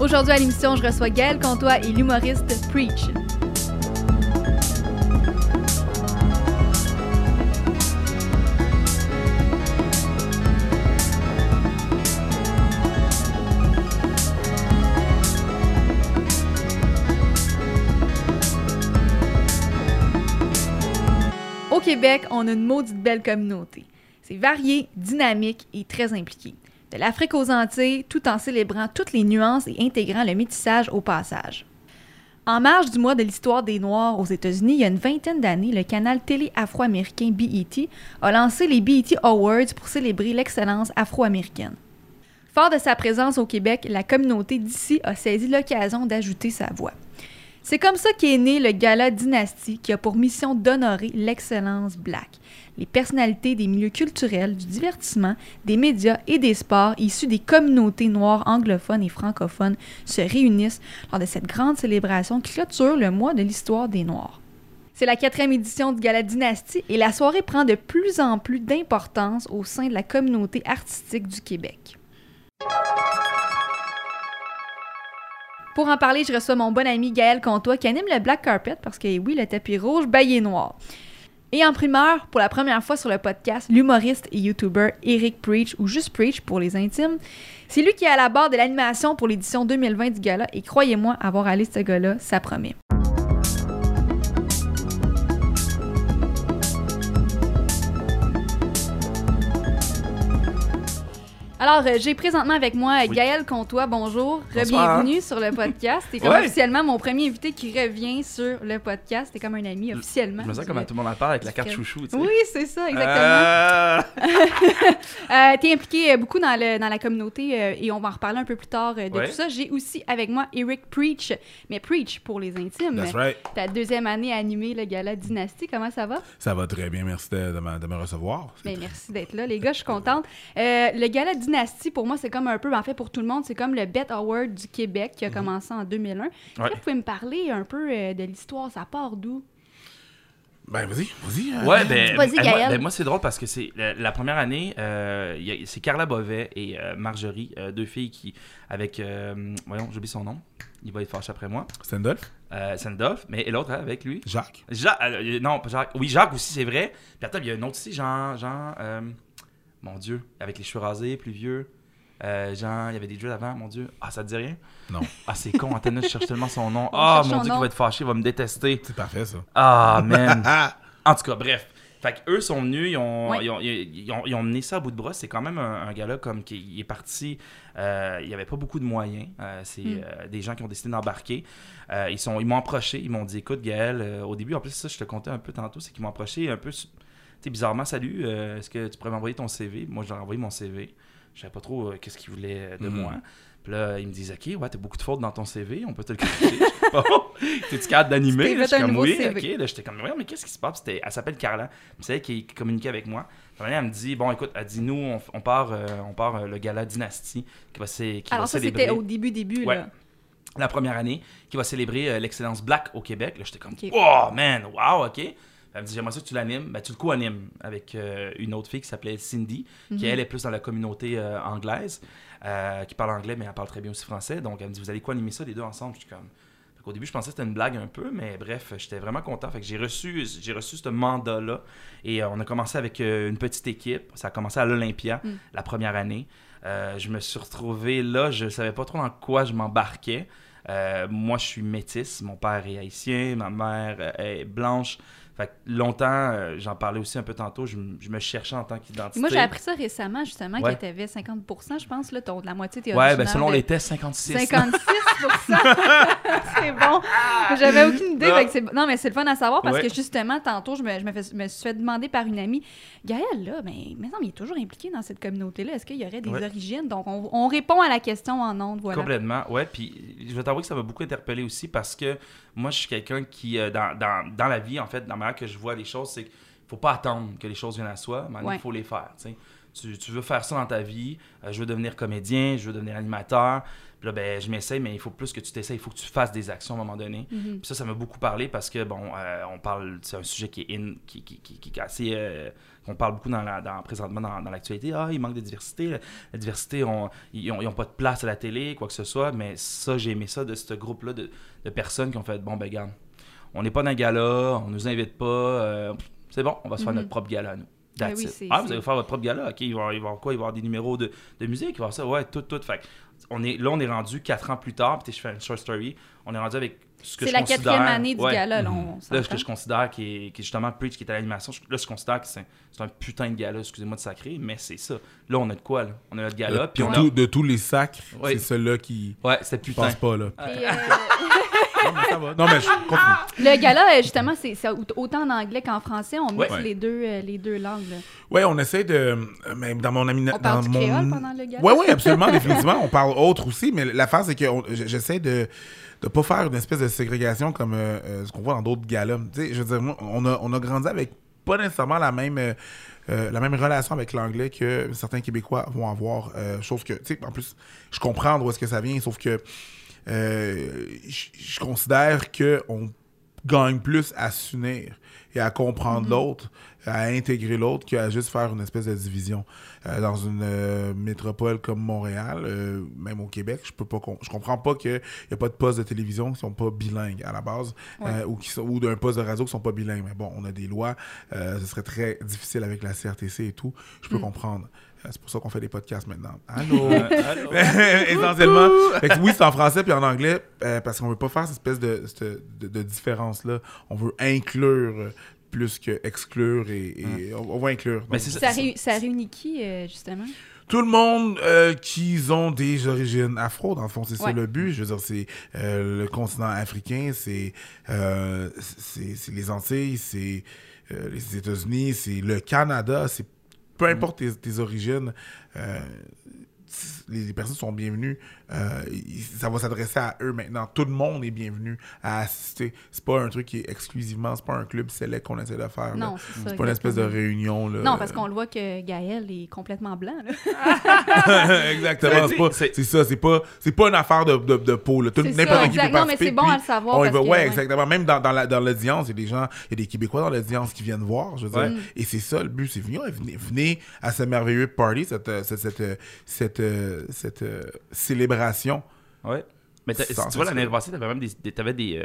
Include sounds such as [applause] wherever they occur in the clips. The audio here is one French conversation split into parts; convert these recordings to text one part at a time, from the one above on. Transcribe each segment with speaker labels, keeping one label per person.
Speaker 1: Aujourd'hui à l'émission, je reçois Gaël Comtois et l'humoriste Preach. Au Québec, on a une maudite belle communauté. C'est varié, dynamique et très impliqué. De l'Afrique aux Antilles, tout en célébrant toutes les nuances et intégrant le métissage au passage. En marge du mois de l'histoire des Noirs aux États-Unis, il y a une vingtaine d'années, le canal télé afro-américain BET a lancé les BET Awards pour célébrer l'excellence afro-américaine. Fort de sa présence au Québec, la communauté d'ici a saisi l'occasion d'ajouter sa voix. C'est comme ça qu'est né le Gala Dynastie qui a pour mission d'honorer l'excellence black. Les personnalités des milieux culturels, du divertissement, des médias et des sports issus des communautés noires anglophones et francophones se réunissent lors de cette grande célébration qui clôture le mois de l'histoire des Noirs. C'est la quatrième édition du Gala Dynastie et la soirée prend de plus en plus d'importance au sein de la communauté artistique du Québec. Pour en parler, je reçois mon bon ami Gaël Comtois qui anime le Black Carpet parce que oui, le tapis rouge, baillé noir. Et en primeur, pour la première fois sur le podcast, l'humoriste et YouTuber Eric Preach, ou juste Preach pour les intimes, c'est lui qui est à la barre de l'animation pour l'édition 2020 du gala et croyez-moi, avoir allé ce gala, ça promet. Alors, euh, j'ai présentement avec moi
Speaker 2: Oui.
Speaker 1: Gaël Comtois. Bonjour. Bienvenue sur le podcast. T'es [laughs] comme
Speaker 2: Ouais.
Speaker 1: officiellement mon premier invité qui revient sur le podcast. T'es comme un ami officiellement.
Speaker 2: Je me sens comme à tout le monde en parle avec la carte
Speaker 1: que-
Speaker 2: chouchou, tu sais.
Speaker 1: Oui, c'est ça, exactement.
Speaker 2: Euh, [laughs]
Speaker 1: Euh, T'es impliqué euh, beaucoup dans, le, dans la communauté euh, et on va en reparler un peu plus tard euh, de
Speaker 2: Ouais.
Speaker 1: tout ça. J'ai aussi avec moi Eric Preach, mais Preach pour les intimes.
Speaker 3: That's right.
Speaker 1: Ta deuxième année à animer le gala Dynastie. Comment ça va?
Speaker 3: Ça va très bien, merci de, de me, de me recevoir.
Speaker 1: Ben, merci d'être là, les gars, je suis contente. Euh, le gala Dynastie, pour moi, c'est comme un peu, en fait, pour tout le monde, c'est comme le Bet Award du Québec qui a commencé en 2001. Est-ce que
Speaker 2: Ouais.
Speaker 1: vous pouvez me parler un peu euh, de l'histoire? Ça part d'où?
Speaker 3: Ben, vas-y, vas-y. euh,
Speaker 2: Ouais, ben,
Speaker 1: Vas-y,
Speaker 2: euh, moi, ben, moi, c'est drôle parce que c'est la, la première année, euh, c'est Carla Bovet et euh, Marjorie, euh, deux filles qui, avec, euh, voyons, j'oublie son nom, il va être fâché après moi,
Speaker 3: Sandolph,
Speaker 2: euh, Sandolph, mais et l'autre hein, avec lui.
Speaker 3: Jacques.
Speaker 2: Jacques, euh, non, pas Jacques, oui, Jacques aussi, c'est vrai. Puis attends, il y a un autre ici, Jean, Jean, euh, mon Dieu, avec les cheveux rasés, plus vieux. Euh, Jean, il y avait des jeux avant, mon Dieu. Ah, ça te dit rien?
Speaker 3: Non.
Speaker 2: Ah, c'est con, Anthony, je cherche tellement son nom. [laughs] Ah, mon Dieu, qu'il va être fâché, il va me détester.
Speaker 3: C'est parfait, ça.
Speaker 2: Ah, man.
Speaker 3: Ah! [laughs]
Speaker 2: En tout cas, bref. Fait que eux sont venus, ils ont, ils ont, ils ont- ils ont mené ça à bout de bras. C'est quand même un, un gars-là comme qui il est parti. euh, il n'y avait pas beaucoup de moyens. Euh, c'est
Speaker 1: Mm.
Speaker 2: euh, des gens qui ont décidé d'embarquer. Euh, ils sont, ils m'ont approché. Ils m'ont dit, écoute, Gaël, euh, au début, en plus ça, je te comptais un peu tantôt, c'est qu'ils m'ont approché un peu, sais, bizarrement, salut. euh, Est-ce que tu pourrais m'envoyer ton CV Moi, je leur ai envoyé mon CV. Je savais pas trop euh, qu'est-ce qu'ils voulaient de
Speaker 3: Mhm.
Speaker 2: moi. Puis là, ils me disent, OK, ouais, t'as beaucoup de fautes dans ton CV, on peut te le corriger. Je sais pas. [laughs] T'es-tu capable d'animer?
Speaker 1: Un
Speaker 2: comme, oui,
Speaker 1: CV.
Speaker 2: OK. Là, j'étais comme, ouais, mais qu'est-ce qui se passe? C'était- Elle s'appelle Carla. C'est elle qui, communiquait avec moi. Puis elle me dit, bon, écoute, elle dit, nous, on, on part, euh, on part euh, le gala Dynastie qui va, qui
Speaker 1: Alors
Speaker 2: va
Speaker 1: ça,
Speaker 2: célébrer
Speaker 1: c'était au début, début,
Speaker 2: Ouais.
Speaker 1: là.
Speaker 2: la première année, qui va célébrer euh, l'excellence black au Québec. Là, j'étais comme,
Speaker 1: Ok.
Speaker 2: oh, man, wow, OK. Elle me dit, j'aimerais ça que tu l'animes. Ben, tu le co-animes avec euh, une autre fille qui s'appelait Cindy, qui
Speaker 1: Mhm.
Speaker 2: elle est plus dans la communauté euh, anglaise, euh, qui parle anglais, mais elle parle très bien aussi français. Donc, elle me dit, vous allez co-animer ça les deux ensemble? Je suis comme. Qu'au début, je pensais que c'était une blague un peu, mais bref, j'étais vraiment content. Fait que j'ai reçu, j'ai reçu ce mandat-là. Et on a commencé avec une petite équipe. Ça a commencé à l'Olympia
Speaker 1: Mm.
Speaker 2: la première année. Je me suis retrouvé là, je savais pas trop dans quoi je m'embarquais. Euh, moi, je suis métisse. Mon père est haïtien, ma mère est blanche. Fait que longtemps, euh, j'en parlais aussi un peu tantôt, je, je me cherchais en tant qu'identité.
Speaker 1: Moi, j'ai appris ça récemment, justement,
Speaker 2: Ouais.
Speaker 1: que tu avais 50 je pense, là, ton, la moitié t'es
Speaker 2: Ouais, ben selon
Speaker 1: de-
Speaker 2: les tests, 56.
Speaker 1: 56% [laughs] C'est bon. J'avais aucune idée.
Speaker 2: Non.
Speaker 1: fait que non, mais c'est le fun à savoir parce
Speaker 2: Ouais.
Speaker 1: que justement, tantôt, je me, je me, fais- me suis fait demander par une amie Gaël, là, mais, mais non, il est toujours impliqué dans cette communauté-là. Est-ce qu'il y aurait des
Speaker 2: Ouais.
Speaker 1: origines? Donc, on, on répond à la question en ondes. Voilà.
Speaker 2: Complètement, ouais. Puis je vais t'avouer que ça m'a beaucoup interpellé aussi parce que moi, je suis quelqu'un qui, euh, dans, dans, dans la vie, en fait, dans manière que je vois les choses, c'est qu'il faut pas attendre que les choses viennent à soi, mais il faut les faire. tu sais. tu, tu veux faire ça dans ta vie, euh, je veux devenir comédien, je veux devenir animateur. Puis là, ben, je m'essaye, mais il faut plus que tu t'essayes, il faut que tu fasses des actions à un moment donné.
Speaker 1: Mhm.
Speaker 2: Puis ça, ça m'a beaucoup parlé parce que, bon, euh, on parle, c'est un sujet qui est, in, qui, qui, qui, qui est assez. euh, qu'on parle beaucoup dans la, dans, présentement dans, dans l'actualité. Ah, il manque de diversité. La, diversité, on, ils n'ont pas de place à la télé, quoi que ce soit. Mais ça, j'ai aimé ça de ce groupe-là de, de personnes qui ont fait bon, ben, regarde, on n'est pas dans un gala, on nous invite pas. euh, c'est bon, on va se faire
Speaker 1: Mhm.
Speaker 2: notre propre gala, nous.
Speaker 1: Ben
Speaker 2: That's
Speaker 1: oui,
Speaker 2: it.
Speaker 1: c'est-
Speaker 2: ah, vous
Speaker 1: c'est-
Speaker 2: allez faire votre propre gala. OK, il va y avoir, quoi Il va y avoir des numéros de, de musique, il va y avoir ça. Ouais, tout, tout. Fait que on est, là, on est rendu quatre ans plus tard. Puis je fais une short story. On est rendu avec ce que
Speaker 1: C'est
Speaker 2: je
Speaker 1: la
Speaker 2: considère-
Speaker 1: quatrième année du
Speaker 2: Ouais.
Speaker 1: gala, là, on
Speaker 2: Là, ce que je considère qui est, qui est justement Preach, qui est à l'animation, là, je considère que c'est c'est un putain de gala, excusez-moi de sacré, mais c'est ça. Là, on a de quoi, là? On a notre gala,
Speaker 3: de,
Speaker 2: puis on a...
Speaker 3: tout- de tous les sacs,
Speaker 2: Ouais.
Speaker 3: c'est celui-là qui
Speaker 2: Ouais,
Speaker 3: ne
Speaker 2: putain.
Speaker 3: pense pas, là.
Speaker 1: Et, euh, [laughs]
Speaker 3: non, mais ça va. Non, mais je continue.
Speaker 1: le gala, euh, justement, c'est autant en anglais qu'en français. On mixe
Speaker 3: Ouais.
Speaker 1: les, deux, euh, les deux langues.
Speaker 3: Ouais, on essaie de. euh, Même dans mon ami.
Speaker 1: On parle
Speaker 3: dans
Speaker 1: du
Speaker 3: mon...
Speaker 1: créole pendant le gala?
Speaker 3: Oui, oui, absolument, [laughs] définitivement. On parle autre aussi, mais l'affaire, c'est que on- j'essaie de ne pas faire une espèce de ségrégation comme euh, euh, ce qu'on voit dans d'autres galas. Tu sais, je veux dire, moi, on a, on a grandi avec pas nécessairement la même. euh, la même relation avec l'anglais que certains Québécois vont avoir. Sauf que, tu sais, en plus, je comprends d'où est-ce que ça vient, sauf que euh, je considère qu'on gagne plus à s'unir et à comprendre l'autre, à intégrer l'autre, qu'à juste faire une espèce de division. Euh, dans une euh, métropole comme Montréal, euh, même au Québec, je peux pas com- je comprends pas qu'il n'y a pas de postes de télévision qui sont pas bilingues à la base, ou, qui sont, ou d'un poste de radio qui sont pas bilingues. Mais bon, on a des lois, ce serait très difficile avec la CRTC et tout. Je peux comprendre. C'est pour ça qu'on fait des podcasts maintenant. Allô? [laughs]
Speaker 2: Allô? [laughs]
Speaker 3: essentiellement. Fait que oui, c'est en français puis en anglais euh, parce qu'on veut pas faire cette espèce de, de, de- de différence-là. On veut inclure plus que exclure et, et on, on va inclure.
Speaker 2: Mais
Speaker 1: Ça, réu- ça réunit qui, euh, justement?
Speaker 3: tout le monde euh, qui ont des origines afro, dans le fond, c'est ça le but. Je veux dire, c'est euh, le continent africain, c'est euh, les Antilles, c'est euh, les États-Unis, c'est le Canada, c'est peu importe tes, tes origines. euh, les, personnes sont bienvenues. euh, ça va s'adresser à eux maintenant. Tout le monde est bienvenu à assister. C'est pas un truc qui est exclusivement, c'est pas un club select qu'on essaie de faire.
Speaker 1: Non, c'est
Speaker 3: pas une espèce de réunion. Là.
Speaker 1: Non, parce qu'on le voit que Gaël est complètement blanc. Là. [laughs]
Speaker 3: Exactement, c'est pas-
Speaker 2: C'est-
Speaker 3: c'est ça, c'est pas, c'est pas une affaire de, de, de peau. là. Tout-
Speaker 1: C'est
Speaker 3: N'importe qui peut.
Speaker 1: Non, mais c'est bon à le savoir
Speaker 3: on y
Speaker 1: parce
Speaker 3: va-
Speaker 1: que,
Speaker 3: ouais,
Speaker 1: ouais.
Speaker 3: exactement. Même dans, dans la- dans l'audience, il y a des gens, il y a des Québécois dans l'audience qui viennent voir. Je veux dire. Et c'est ça le but, c'est venir, venez, venez à ce merveilleux party, cette, cette, cette, cette, euh, cette, euh, célébration.
Speaker 2: Ouais. Mais tu vois, l'année passée, t'avais même des, des- t'avais des, euh,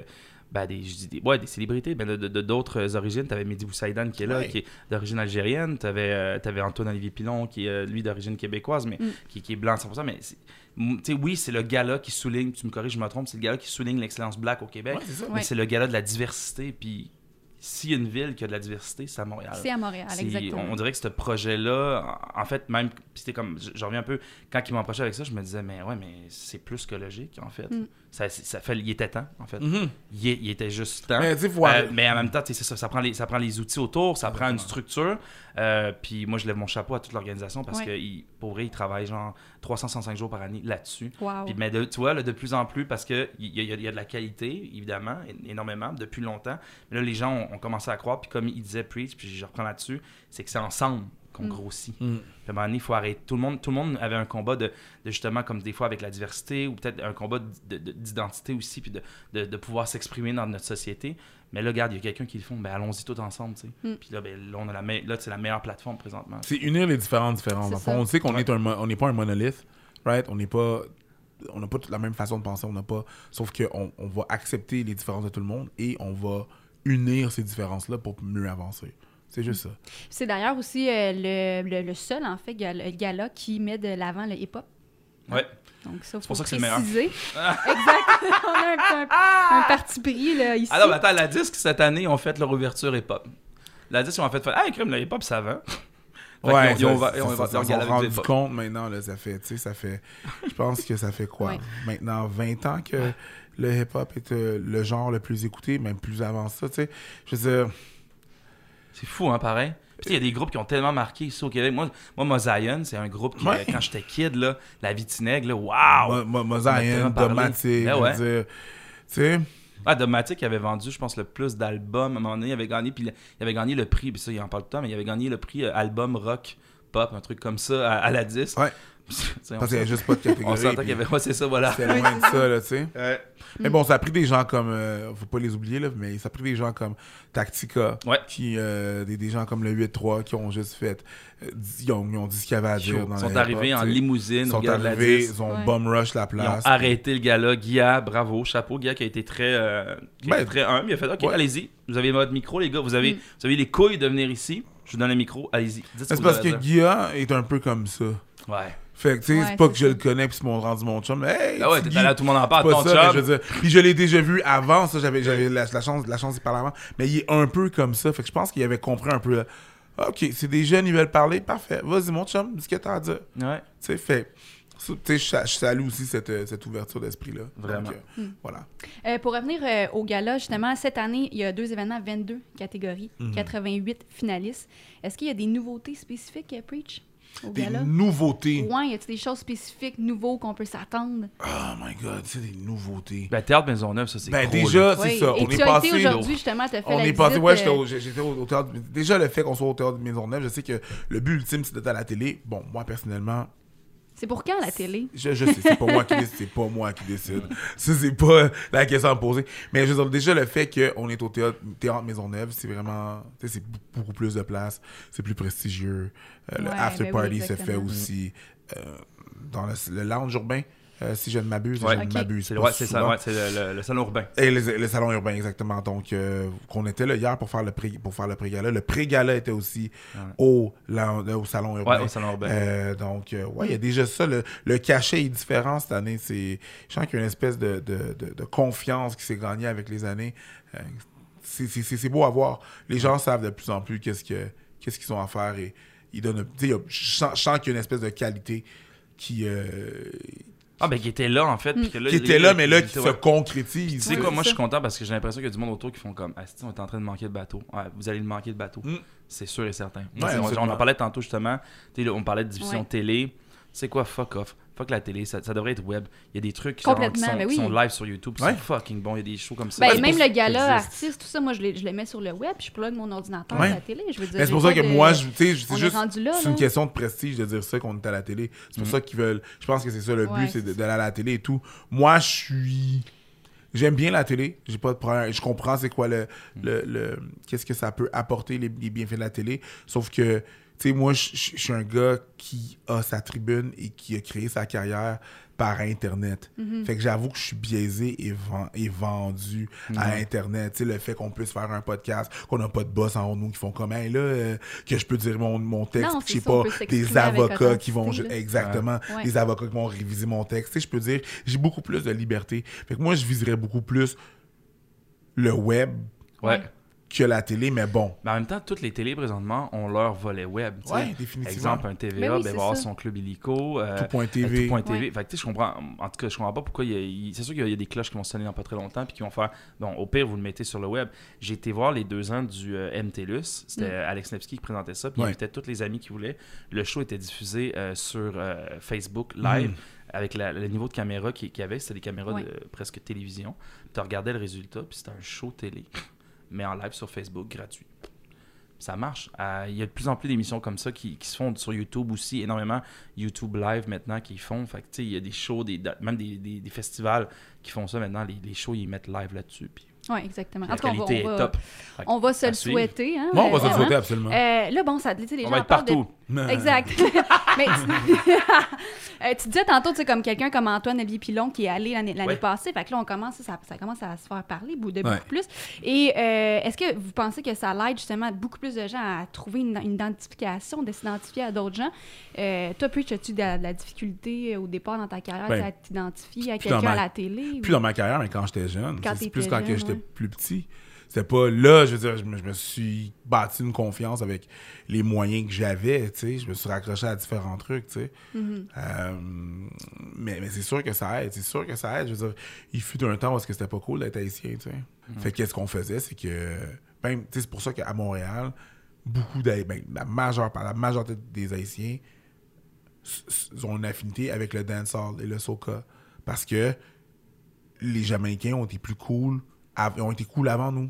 Speaker 2: ben, des, je dis des, ouais, des célébrités ben, de- de de- d'autres origines. T'avais Mehdi Boussaïdan qui est là,
Speaker 3: Ouais.
Speaker 2: qui est d'origine algérienne. T'avais euh, t'avais Antoine-Olivier Pilon qui est, euh, lui, d'origine québécoise, mais
Speaker 1: Mm.
Speaker 2: qui, qui est blanc 100%. Mais, c'est- m- tu sais, oui, c'est le gala qui souligne, tu me corriges, je me trompe, c'est le gala qui souligne l'excellence black au Québec.
Speaker 3: Ouais, c'est ça.
Speaker 2: Mais
Speaker 1: Ouais.
Speaker 2: c'est le gala de la diversité. Puis s'il y a une ville qui a de la diversité, c'est à Montréal.
Speaker 1: C'est à Montréal, exactement.
Speaker 2: On dirait que ce projet-là, en fait, même, c'était comme, je, je reviens un peu, quand ils m'ont approché avec ça, je me disais, mais ouais, mais c'est plus que logique, en fait.
Speaker 1: Mm.
Speaker 2: Ça, ça fait, il était temps, en fait.
Speaker 3: Mhm.
Speaker 2: il, il était juste temps.
Speaker 3: Mais
Speaker 2: Euh, mais en même temps, c'est ça, ça prend, les, ça prend les outils autour, ça prend une structure. Euh, puis moi, je lève mon chapeau à toute l'organisation parce
Speaker 1: Ouais.
Speaker 2: que, ils- pour vrai, ils travaillent genre 365 jours par année là-dessus.
Speaker 1: Wow.
Speaker 2: Puis, mais de- tu vois, là, de plus en plus, parce qu'il y, a- il y a- il y a de la qualité, évidemment, énormément, depuis longtemps. Mais là, les gens ont, ont commencé à croire, puis comme il disait Preach, puis je reprends là-dessus, c'est que c'est ensemble qu'on
Speaker 1: Mm.
Speaker 2: grossit.
Speaker 3: Mm.
Speaker 2: Puis à un moment donné, il faut arrêter. Tout le, monde, tout le monde avait un combat de, de justement, comme des fois avec la diversité, ou peut-être un combat de- de- d'identité aussi, puis de, de, de pouvoir s'exprimer dans notre société. Mais là, regarde, il y a quelqu'un qui le font, ben allons-y tous ensemble, tu sais.
Speaker 1: Mm.
Speaker 2: Puis là, ben, là, on a la me- là, c'est la meilleure plateforme présentement.
Speaker 3: C'est unir les différentes différences.
Speaker 1: Ça.
Speaker 3: on sait qu'on
Speaker 2: Ouais.
Speaker 3: est un mo- on n'est pas un monolithe, right? On n'est pas on n'a pas toute la même façon de penser, on n'a pas sauf qu'on on va accepter les différences de tout le monde et on va unir ces différences là pour mieux avancer. C'est juste ça.
Speaker 1: C'est d'ailleurs aussi euh, le, le- le seul, en fait, gala, gala qui met de l'avant le hip-hop.
Speaker 2: Ouais.
Speaker 1: Donc ça, faut
Speaker 2: pour ça que c'est le meilleur. [laughs]
Speaker 1: exact. [laughs] On a un, un- un parti pris, là, ici.
Speaker 2: Alors, attends, la disque, cette année, ont fait leur ouverture hip-hop. La disque, ils ont fait, fait ah, crème, le hip-hop, ça va.
Speaker 3: Ouais,
Speaker 2: ils ont-
Speaker 3: ça-
Speaker 2: ils ont-
Speaker 3: ça-
Speaker 2: ils
Speaker 3: rendu compte maintenant là, ça fait, tu sais, ça fait, je pense que ça fait quoi?
Speaker 1: Ouais.
Speaker 3: Maintenant 20 ans que le hip-hop est euh, le genre le plus écouté, même plus avant ça, tu sais. Je veux dire,
Speaker 2: C'est fou, hein, pareil. Il y a des groupes qui ont tellement marqué ici au Québec. Moi, moi c'est un groupe qui,
Speaker 3: Ouais.
Speaker 2: euh, quand j'étais kid, là, la Vitinègue, là, waouh!
Speaker 3: Mo- Mosaïen. Domatic,
Speaker 2: Ben ouais.
Speaker 3: tu sais.
Speaker 2: Ah, Domatic avait vendu, je pense, le plus d'albums. À un moment donné, il avait gagné, puis il avait gagné le prix, puis ça, il en parle tout le temps, mais il avait gagné le prix euh, album rock hip-hop, un truc comme ça à, à la 10.
Speaker 3: Ouais. [laughs] Parce qu'il n'y juste pas de catégorie.
Speaker 2: on s'entend qu'il y avait. Ouais, c'est ça, voilà.
Speaker 3: C'était loin de ça, là, tu sais.
Speaker 2: Ouais.
Speaker 3: Mais bon, ça a pris des gens comme. euh, faut pas les oublier, là, mais ça a pris des gens comme Tactica.
Speaker 2: Ouais.
Speaker 3: Qui, euh, des, des gens comme le 8-3 qui ont juste fait. euh, ils, ont, ils ont dit ce qu'il y avait à dire.
Speaker 2: Ils
Speaker 3: dans
Speaker 2: sont
Speaker 3: le
Speaker 2: arrivés en limousine
Speaker 3: Ils sont arrivés,
Speaker 2: 10.
Speaker 3: ils ont
Speaker 1: Ouais.
Speaker 3: bum rush la
Speaker 2: Ils ont
Speaker 3: place.
Speaker 2: arrêté le gars-là. Guilla, bravo, chapeau. Guilla qui a été très, euh, a
Speaker 3: Ben,
Speaker 2: été très humble. Il a fait OK,
Speaker 3: ouais.
Speaker 2: allez-y. Vous avez votre micro, les gars. Vous avez,
Speaker 1: Mm.
Speaker 2: vous avez les couilles de venir ici. Je vous donne le micro. Allez-y.
Speaker 3: C'est parce que. Guilla est un peu comme ça.
Speaker 2: Ouais.
Speaker 3: Fait que, tu sais,
Speaker 1: Ouais,
Speaker 3: c'est pas que je le connais puis c'est mon rendu mon chum. Hey,
Speaker 2: Ah ouais, t'es allé à tout le monde en parle.
Speaker 3: pas
Speaker 2: Ton
Speaker 3: ça, mais
Speaker 2: chum.
Speaker 3: je veux dire. Puis je l'ai déjà vu avant, ça, j'avais, j'avais la, la chance, la chance d'y parler avant. Mais il est un peu comme ça. Fait que je pense qu'il avait compris un peu. là, Ok, c'est des jeunes, ils veulent parler. Parfait. Vas-y, mon chum, dis ce que t'as à dire.
Speaker 2: Ouais.
Speaker 3: Tu sais, fait. Tu sais, je, sa- je salue aussi cette, cette ouverture d'esprit-là.
Speaker 2: Vraiment.
Speaker 3: Donc, euh, Voilà.
Speaker 1: Euh, pour revenir euh, au gala, justement, cette année, il y a deux événements, 22 catégories,
Speaker 3: Mhm.
Speaker 1: 88 finalistes. Est-ce qu'il y a des nouveautés spécifiques, euh, Preach, au
Speaker 3: Des
Speaker 1: gala?
Speaker 3: nouveautés.
Speaker 1: Ouais, y a-t-il des choses spécifiques, nouveaux qu'on peut s'attendre?
Speaker 3: Oh my god, c'est des nouveautés.
Speaker 2: Ben, Théâtre Maisonneuve, ça, c'est
Speaker 3: Ben,
Speaker 2: gros, là.
Speaker 3: déjà, c'est
Speaker 1: Oui.
Speaker 3: ça.
Speaker 1: Et
Speaker 3: on
Speaker 1: tu
Speaker 3: est
Speaker 1: as
Speaker 3: passé.
Speaker 1: été aujourd'hui, justement, tu as fait
Speaker 3: On
Speaker 1: la
Speaker 3: est passé,
Speaker 1: visite,
Speaker 3: ouais,
Speaker 1: euh,
Speaker 3: j'étais au- j'étais au, au théâtre. Déjà, le fait qu'on soit au théâtre de Maisonneuve, je sais que le but ultime, c'est d'être à la télé. Bon, moi, personnellement,
Speaker 1: C'est pour quand, la télé?
Speaker 3: je, je sais, c'est pas moi qui décide. C'est pas moi qui décide. Ça, c'est pas la question à me poser. Mais je veux dire, déjà, le fait qu'on est au théâtre, théâtre Maisonneuve, c'est vraiment. Tu sais, c'est beaucoup plus de place. C'est plus prestigieux. Euh, le after
Speaker 1: ben oui,
Speaker 3: party se fait aussi euh, dans le, le lounge urbain. Euh, si je ne m'abuse,
Speaker 2: Ouais.
Speaker 3: je ne m'abuse.
Speaker 2: C'est ouais, c'est ça,
Speaker 3: souvent.
Speaker 2: ouais, c'est le, le- le salon urbain.
Speaker 3: Et le, le salon urbain, exactement. Donc, euh, qu'on était là hier pour faire le pré, pour faire le pré-gala. Le pré-gala était aussi
Speaker 2: Ouais.
Speaker 3: au, là, au salon urbain.
Speaker 2: Ouais, au salon urbain.
Speaker 3: Euh, donc, euh, ouais, il y a déjà ça. Le, le cachet est différent cette année. C'est, je sens qu'il y a une espèce de, de, de, de confiance qui s'est gagnée avec les années. Euh, c'est, c'est, c'est- c'est beau à voir. Les gens savent de plus en plus qu'est-ce, que, qu'est-ce qu'ils ont à faire et ils donnent. Je sens, je sens qu'il y a une espèce de qualité qui, euh,
Speaker 2: Ah, ben, qui était là, en fait. puis que là,
Speaker 3: qui était là, mais là, qui
Speaker 2: ouais.
Speaker 3: se concrétise.
Speaker 2: Tu sais
Speaker 1: Ouais,
Speaker 2: quoi, moi je suis content parce que j'ai l'impression qu'il y a du monde autour qui font comme Ah, si on est en train de manquer le bateau. Ouais, vous allez le manquer le bateau.
Speaker 3: Mm.
Speaker 2: C'est sûr et certain.
Speaker 3: Ouais,
Speaker 2: on, en parlait tantôt justement. Là, on parlait de diffusion
Speaker 1: Ouais.
Speaker 2: télé. C'est quoi, fuck off? Fuck la télé, ça, ça devrait être web. Il y a des trucs qui, sont,
Speaker 1: Complètement,
Speaker 2: qui sont,
Speaker 1: ben
Speaker 2: qui
Speaker 1: oui.
Speaker 2: sont live sur YouTube,
Speaker 3: Ouais.
Speaker 2: sont fucking bons. Il y a des shows comme ça.
Speaker 1: Ben, même le gala artiste, tout ça, moi, je, les- je le mets sur le web, puis je plug mon ordinateur
Speaker 3: Ouais.
Speaker 1: à la télé. Je veux dire,
Speaker 3: Mais c'est pour ça que
Speaker 1: de-
Speaker 3: moi, je- tu sais, c'est juste. C'est une question de prestige de dire ça qu'on est à la télé. C'est pour
Speaker 2: Mhm.
Speaker 3: ça qu'ils veulent. Je pense que c'est ça le
Speaker 1: Ouais,
Speaker 3: but, c'est d'aller à la télé et tout. Moi, je suis. J'aime bien la télé. J'ai pas de problème. Je comprends c'est quoi le. le, le- Qu'est-ce que ça peut apporter, les, les bienfaits de la télé. Sauf que, tu sais, moi, je suis un gars qui a sa tribune et qui a créé sa carrière par Internet.
Speaker 1: Mhm.
Speaker 3: Fait que j'avoue que je suis biaisé et, ven- et vendu à Internet. Tu sais, le fait qu'on puisse faire un podcast, qu'on n'a pas de boss en haut de nous qui font comme, hey, là, euh, que je peux dire mon, mon texte, je sais pas, des avocats qui vont.
Speaker 1: là.
Speaker 3: Exactement.
Speaker 1: Ouais.
Speaker 3: Des avocats qui vont réviser mon texte. Tu sais, je peux dire, j'ai beaucoup plus de liberté. Fait que moi, je viserais beaucoup plus le web
Speaker 2: Ouais.
Speaker 3: Que la télé, mais bon.
Speaker 2: Mais en même temps, toutes les télés présentement ont leur volet web.
Speaker 3: Ouais, définitivement.
Speaker 2: Exemple, un TVA,
Speaker 1: Ben oui,
Speaker 2: ben, va avoir son club illico. euh,
Speaker 3: Tout.tv.
Speaker 2: euh, Tout.tv.
Speaker 1: Ouais.
Speaker 2: Fait que, tu sais, je comprends. En tout cas, je comprends pas pourquoi il y a- il- C'est sûr qu'il y a des cloches qui vont sonner dans pas très longtemps puis qui vont faire. Bon, au pire, vous le mettez sur le web. J'ai été voir les deux ans du euh, MTLUS. C'était
Speaker 1: Mm.
Speaker 2: Alex Nevsky qui présentait ça. Puis il
Speaker 3: Ouais.
Speaker 2: invitait tous les amis qui voulaient. Le show était diffusé euh, sur euh, Facebook live.
Speaker 3: Mm.
Speaker 2: Avec la- le niveau de caméra qu'il qu'il y avait, c'était des caméras
Speaker 1: Ouais.
Speaker 2: de presque télévision. Tu regardais le résultat, puis c'était un show télé, mais en live sur Facebook, gratuit ça marche. Euh, Il y a de plus en plus d'émissions comme ça qui, qui se font sur YouTube aussi, énormément YouTube Live maintenant qui font. Fait que, tu sais, il y a des shows, des, même des, des- des festivals qui font ça maintenant. Les, les shows, ils mettent live là-dessus. Puis
Speaker 1: Oui, exactement. En
Speaker 2: la
Speaker 1: tout cas, on va,
Speaker 2: qualité
Speaker 1: on
Speaker 2: est
Speaker 1: va-
Speaker 2: top. Fait que
Speaker 1: on va se le
Speaker 2: suivre.
Speaker 1: souhaiter. Hein,
Speaker 3: Bon, on va se le souhaiter absolument.
Speaker 1: Euh, là, bon, ça, les
Speaker 2: On
Speaker 1: gens
Speaker 2: va être
Speaker 1: de-
Speaker 2: partout.
Speaker 1: Exact. [laughs] Mais tu... [laughs] Euh, tu disais tantôt, tu sais, comme quelqu'un comme Antoine Olivier Pilon qui est allé l'année l'année
Speaker 2: Ouais.
Speaker 1: passée. Fait que là, on commence, ça, ça commence à se faire parler de beaucoup
Speaker 3: Ouais.
Speaker 1: plus. Et euh, est-ce que vous pensez que ça l'aide justement beaucoup plus de gens à trouver une, une identification, de s'identifier à d'autres gens? Euh, toi, Preach, as-tu de, la- de la difficulté au départ dans ta carrière
Speaker 3: Ben,
Speaker 1: à t'identifier à quelqu'un à la télé?
Speaker 3: Plus
Speaker 1: ou-
Speaker 3: dans ma carrière, mais quand j'étais jeune.
Speaker 1: Quand
Speaker 3: plus quand j'étais
Speaker 1: ouais.
Speaker 3: plus petit. C'était pas là, je veux dire, je me, je me suis bâti une confiance avec les moyens que j'avais, tu sais. Je me suis raccroché à différents trucs, tu sais.
Speaker 1: Mhm.
Speaker 3: Euh, mais mais c'est sûr que ça aide, c'est sûr que ça aide. Je veux dire, il fut un temps où que c'était pas cool d'être haïtien, tu sais. Fait que qu'est-ce qu'on faisait, c'est que, ben, tu sais, c'est pour ça qu'à Montréal, beaucoup d'Haïtiens, ben, la majeure, la majorité des Haïtiens ont une affinité avec le dancehall et le soca. Parce que les Jamaïcains ont été plus cool, ont été cool avant nous.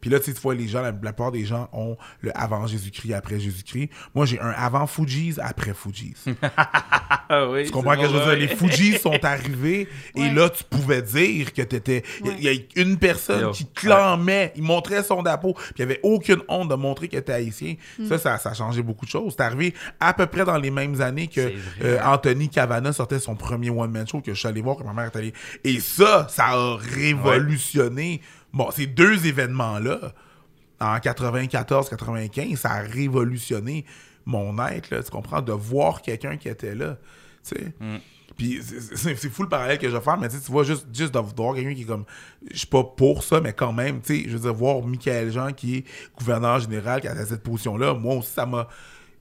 Speaker 3: Puis là, tu sais, tu vois, les gens, la, la plupart des gens ont le avant Jésus-Christ, après Jésus-Christ. Moi, j'ai un avant Fujis, après Fujis. [laughs]
Speaker 2: Ah oui,
Speaker 3: Tu comprends ce que je veux dire? Les Fujis [laughs] sont arrivés et
Speaker 1: Ouais.
Speaker 3: là, tu pouvais dire que t'étais. Il y a une personne
Speaker 2: Yo.
Speaker 3: qui clamait, il montrait son drapeau, puis il n'y avait aucune honte de montrer que t'es haïtien.
Speaker 1: Mm.
Speaker 3: Ça, ça, ça a changé beaucoup de choses. C'est arrivé à peu près dans les mêmes années que euh, Anthony Cavana sortait son premier one-man show que je suis allé voir, que ma mère est allée. Et ça, ça a révolutionné. Bon, ces deux événements-là, en 94-95, ça a révolutionné mon être, là, tu comprends, de voir quelqu'un qui était là, tu sais. Puis c'est- c'est c'est fou le parallèle que je vais faire, mais tu vois, juste, juste de voir quelqu'un qui est comme, je suis pas pour ça, mais quand même, tu sais, je veux dire, voir Michael Jean qui est gouverneur général, qui a cette position-là, moi aussi, ça m'a...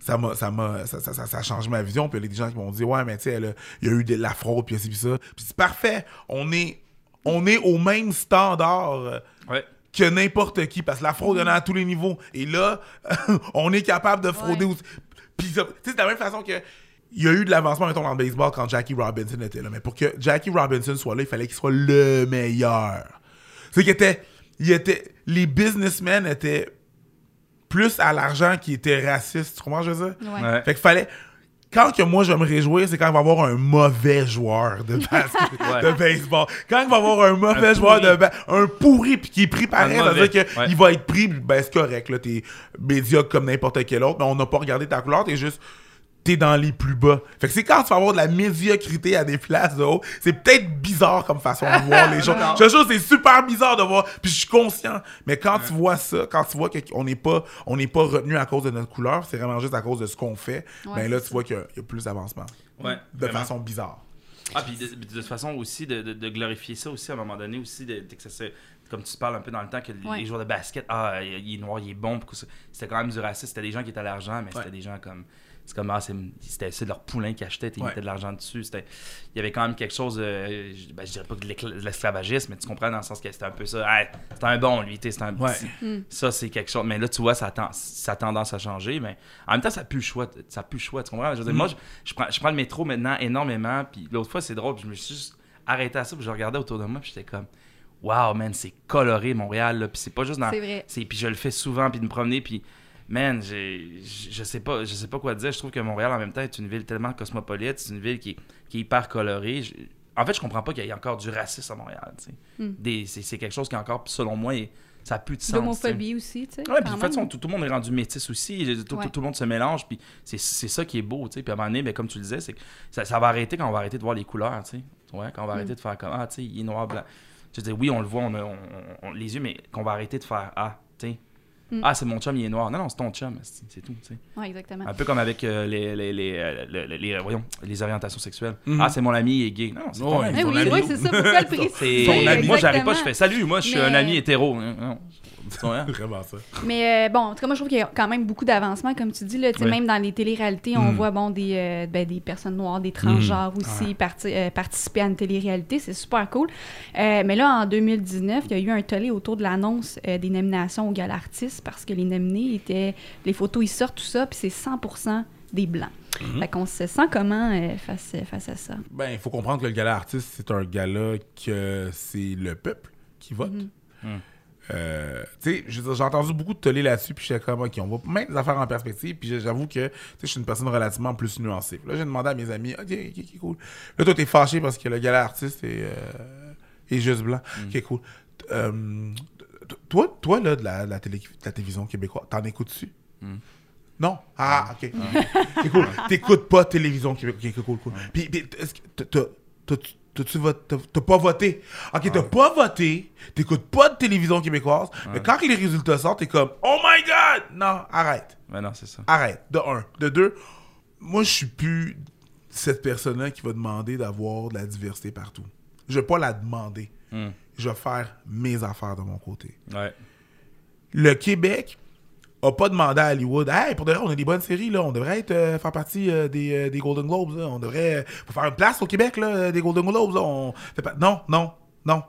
Speaker 3: Ça m'a, ça m'a, ça, ça, ça, ça a changé ma vision. Puis il y a des gens qui m'ont dit, ouais, mais tu sais, il y a eu de la fraude, puis puis ça. Puis c'est parfait. On est, on est au même standard euh,
Speaker 2: Ouais.
Speaker 3: que n'importe qui, parce que la fraude, il y en a à tous les niveaux. Et là, [laughs] on est capable de frauder
Speaker 1: Ouais.
Speaker 3: aussi. Puis, ça- tu sais, c'est de la même façon que. Il y a eu de l'avancement, mettons, dans le baseball quand Jackie Robinson était là. Mais pour que Jackie Robinson soit là, il fallait qu'il soit le meilleur. C'est qu'il était, il était. Les businessmen étaient plus à l'argent qui étaient racistes. Tu comprends, je veux dire?
Speaker 1: Ouais.
Speaker 2: Ouais.
Speaker 3: Fait qu'il fallait. Quand que moi je vais me réjouir, c'est quand il va y avoir un mauvais joueur de [laughs] basket,
Speaker 2: Ouais.
Speaker 3: de baseball. Quand il va y avoir un mauvais
Speaker 2: Un
Speaker 3: joueur de un pourri puis qui est pris pareil,
Speaker 2: Un
Speaker 3: ça veut
Speaker 2: mauvais,
Speaker 3: dire qu'il
Speaker 2: ouais.
Speaker 3: va être pris, ben c'est correct là, t'es médiocre comme n'importe quel autre, mais on n'a pas regardé ta couleur, t'es juste t'es dans les plus bas. Fait que c'est quand tu vas avoir de la médiocrité à des places de haut, c'est peut-être bizarre comme façon de voir les [laughs] choses.
Speaker 2: Non.
Speaker 3: Je te jure, c'est super bizarre de voir, puis je suis conscient. Mais quand tu vois ça, quand tu vois qu'on n'est pas, on n'est pas retenu à cause de notre couleur, c'est vraiment juste à cause de ce qu'on fait,
Speaker 1: Ouais,
Speaker 3: ben là, tu vois qu'il y a- il y, a plus d'avancement.
Speaker 2: Ouais.
Speaker 3: De
Speaker 2: vraiment.
Speaker 3: façon bizarre.
Speaker 2: Ah, puis de, de toute façon aussi, de, de- de glorifier ça aussi à un moment donné, aussi, de, de que ça se- comme tu parles un peu dans le temps, que
Speaker 1: Ouais.
Speaker 2: les joueurs de basket, ah, il est noir, il est bon, c'était quand même du racisme, c'était des gens qui étaient à l'argent, mais c'était des gens comme. C'est comme, ah, c'était c'est leur poulain qui achetait, ils
Speaker 3: Ouais.
Speaker 2: mettaient de l'argent dessus. Il y avait quand même quelque chose, euh, je, ben, je dirais pas de de l'esclavagisme, mais tu comprends dans le sens que c'était un peu ça. Hey, c'était un bon, lui, tu sais, c'était un
Speaker 3: Ouais.
Speaker 2: petit- Ça, c'est quelque chose. Mais là, tu vois, ça a, ça a tendance à changer, mais en même temps, ça pue le choix. Ça pue le choix, tu comprends? Je veux dire, moi, je, je prends, je prends le métro maintenant énormément, puis l'autre fois, c'est drôle, puis je me suis juste arrêté à ça, puis je regardais autour de moi, puis j'étais comme, wow, man, c'est coloré, Montréal, là, puis c'est pas juste dans.
Speaker 1: C'est vrai.
Speaker 2: c'est- Puis je le fais souvent, puis de me promener, puis. Man, j'ai- je je sais pas, je sais pas quoi dire. Je trouve que Montréal en même temps est une ville tellement cosmopolite, c'est une ville qui est, qui est hyper colorée. Je- en fait, je comprends pas qu'il y ait encore du racisme à Montréal.
Speaker 1: Hmm.
Speaker 2: Des- C'est c'est quelque chose qui encore, selon moi, est- ça a plus de sens.
Speaker 1: L'homophobie aussi, tu sais.
Speaker 2: Ouais, puis de toute façon, tout, tout le monde est rendu métis aussi. Tout, tout-
Speaker 1: Ouais.
Speaker 2: tout le monde se mélange, puis c'est c'est ça qui est beau, tu sais. Puis à un moment donné, ben, comme tu le disais, c'est que ça, ça va arrêter quand on va arrêter de voir les couleurs, tu sais. Ouais, quand on va
Speaker 1: Mm.
Speaker 2: arrêter de faire comme, ah, tu sais, il est noir, blanc. Je veux dire, oui, on le voit, on a on- on- les yeux, mais qu'on va arrêter de faire, ah, tu sais.
Speaker 1: Mm.
Speaker 2: Ah, c'est mon chum, il est noir. Non, non, c'est ton chum, c'est c'est tout.
Speaker 1: Ouais, exactement.
Speaker 2: Un peu comme avec euh, les, les, les, euh, le- le- les, voyons, les orientations sexuelles.
Speaker 3: Mhm.
Speaker 2: Ah, c'est mon ami, il est gay. Non, c'est ton
Speaker 3: Ouais,
Speaker 2: ami.
Speaker 1: Oui, ouais, c'est ça. Pourquoi le préciser?
Speaker 2: Moi, j'arrive pas, je fais salut, moi, je suis
Speaker 1: Mais-
Speaker 2: un ami hétéro. Non, vois? [laughs]
Speaker 3: Vraiment ça.
Speaker 1: Mais euh, bon, en tout cas, moi, je trouve qu'il y a quand même beaucoup d'avancement, comme tu dis. Là,
Speaker 2: Oui.
Speaker 1: Même dans les téléréalités, on
Speaker 3: Mm.
Speaker 1: voit bon, des, euh, ben, des personnes noires, des transgenres
Speaker 2: Mm.
Speaker 1: aussi parti- euh, participer à une télé-réalité. C'est super cool. Euh, mais là, en 2019, il y a eu un tollé autour de l'annonce euh, des nominations au Gala Artistes parce que les nominés étaient. Les photos, ils sortent, tout ça, puis c'est 100 des Blancs.
Speaker 2: Mm-hmm.
Speaker 1: Fait qu'on se sent comment euh, face, face à ça?
Speaker 3: Ben, il faut comprendre que le gala artiste, c'est un gala que c'est le peuple qui vote.
Speaker 1: Mhm.
Speaker 2: Mhm.
Speaker 3: Euh, tu sais, j'ai entendu beaucoup de tollé là-dessus, puis j'étais comme, OK, on va mettre les affaires en perspective, puis j'avoue que, tu sais, je suis une personne relativement plus nuancée. Là, j'ai demandé à mes amis, OK, OK, OK, cool. Là, toi, t'es fâché parce que le gala artiste est, euh, est juste blanc. OK, cool. Euh, toi, toi, là, de la, de la, télé- de la télévision québécoise, t'en écoutes-tu? Non? Ah, ok. Ok, cool. T'écoutes pas télévision québécoise. Ok, cool, cool. Puis, puis, est-ce que t'as- t'as- pas voté? Ok, t'as pas voté, t'écoutes pas de télévision québécoise, mais quand les résultats sortent, t'es comme, oh my god! Non, arrête.
Speaker 2: Ben non, c'est ça.
Speaker 3: Arrête. De un. De deux, moi, je suis plus cette personne-là qui va demander d'avoir de la diversité partout. Je vais pas la demander.
Speaker 2: Hmm.
Speaker 3: Je vais faire mes affaires de mon côté
Speaker 2: Ouais.
Speaker 3: le Québec a pas demandé à Hollywood Hey, pour de vrai, on a des bonnes séries, là. On devrait être, euh, faire partie euh, des, euh, des Golden Globes. là. On devrait faire une place au Québec, là, des Golden Globes. là. On fait pas... Non, non, non.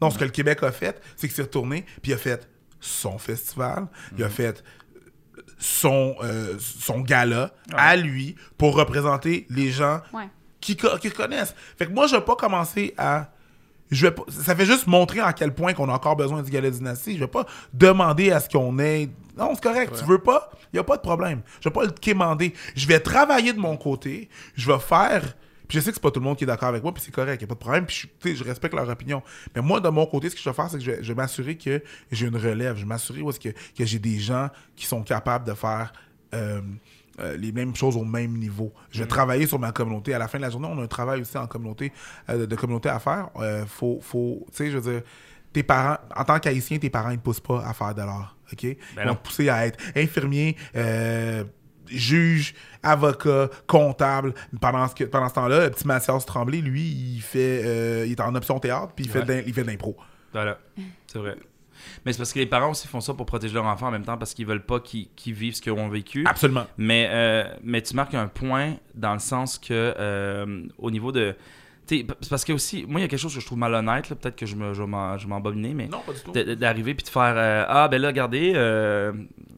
Speaker 3: Non, ce que le Québec a fait, c'est qu'il s'est retourné, puis il a fait son festival, il a fait son, son gala à lui pour représenter les gens
Speaker 1: Ouais.
Speaker 3: qui, qui connaissent. Fait que moi, je vais pas commencer à je vais pas, ça fait juste montrer à quel point qu'on a encore besoin du gala dynastie. Je vais pas demander à ce qu'on ait. Non, c'est correct. Tu veux pas? Il y a pas de problème. Je vais pas le quémander. Je vais travailler de mon côté. Je vais faire. Puis je sais que c'est pas tout le monde qui est d'accord avec moi, puis c'est correct, il a pas de problème, puis je, je respecte leur opinion. Mais moi, de mon côté, ce que je vais faire, c'est que je vais, je vais m'assurer que j'ai une relève. Je vais m'assurer que, que j'ai des gens qui sont capables de faire euh, euh, les mêmes choses au même niveau. Je vais travailler sur ma communauté. À la fin de la journée, on a un travail aussi en communauté, euh, de, communauté à faire. Euh, faut, faut, tu sais, je veux dire, tes parents, en tant qu'haïtien, tes parents, ils ne poussent pas à faire de l'art, OK?
Speaker 2: Ben
Speaker 3: ils vont te pousser à être infirmier, juge, avocat, comptable. Pendant ce, que- pendant ce temps-là, le petit Mathias Tremblay, lui, il fait, il est en option théâtre, puis il fait,
Speaker 2: Ouais.
Speaker 3: il fait de l'impro.
Speaker 2: Voilà, c'est vrai. Mais c'est parce que les parents aussi font ça pour protéger leur enfant en même temps parce qu'ils veulent pas qu'ils vivent ce qu'ils ont vécu.
Speaker 3: Absolument.
Speaker 2: Mais, euh, mais tu marques un point dans le sens que euh, au niveau de. tu sais, c'est parce que aussi, moi, il y a quelque chose que je trouve malhonnête, peut-être que je, me, je m'embobiner, mais
Speaker 3: Non, pas du tout.
Speaker 2: de- de- d'arriver puis de faire euh, Ah, ben là, regardez, euh,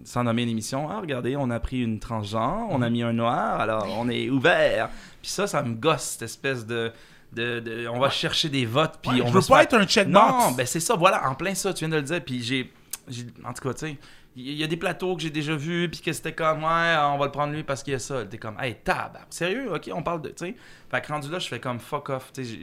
Speaker 2: sans nommer l'émission, ah, regardez, on a pris une transgenre, on a mis un noir, alors on est ouvert. Puis ça, ça me gosse, cette espèce de. De, de- on va chercher des votes, puis
Speaker 3: Ouais,
Speaker 2: on
Speaker 3: je
Speaker 2: va
Speaker 3: veux pas
Speaker 2: faire-
Speaker 3: être un checkbox.
Speaker 2: non, ben c'est ça, voilà, en plein ça, tu viens de le dire. Puis j'ai, j'ai- en tout cas, tu sais, il y a des plateaux que j'ai déjà vus, puis que c'était comme, ouais, on va le prendre lui parce qu'il y a ça. T'es comme, hey, tab, sérieux, ok, on parle de, tu sais. Fait que rendu là, je fais comme fuck off, tu sais,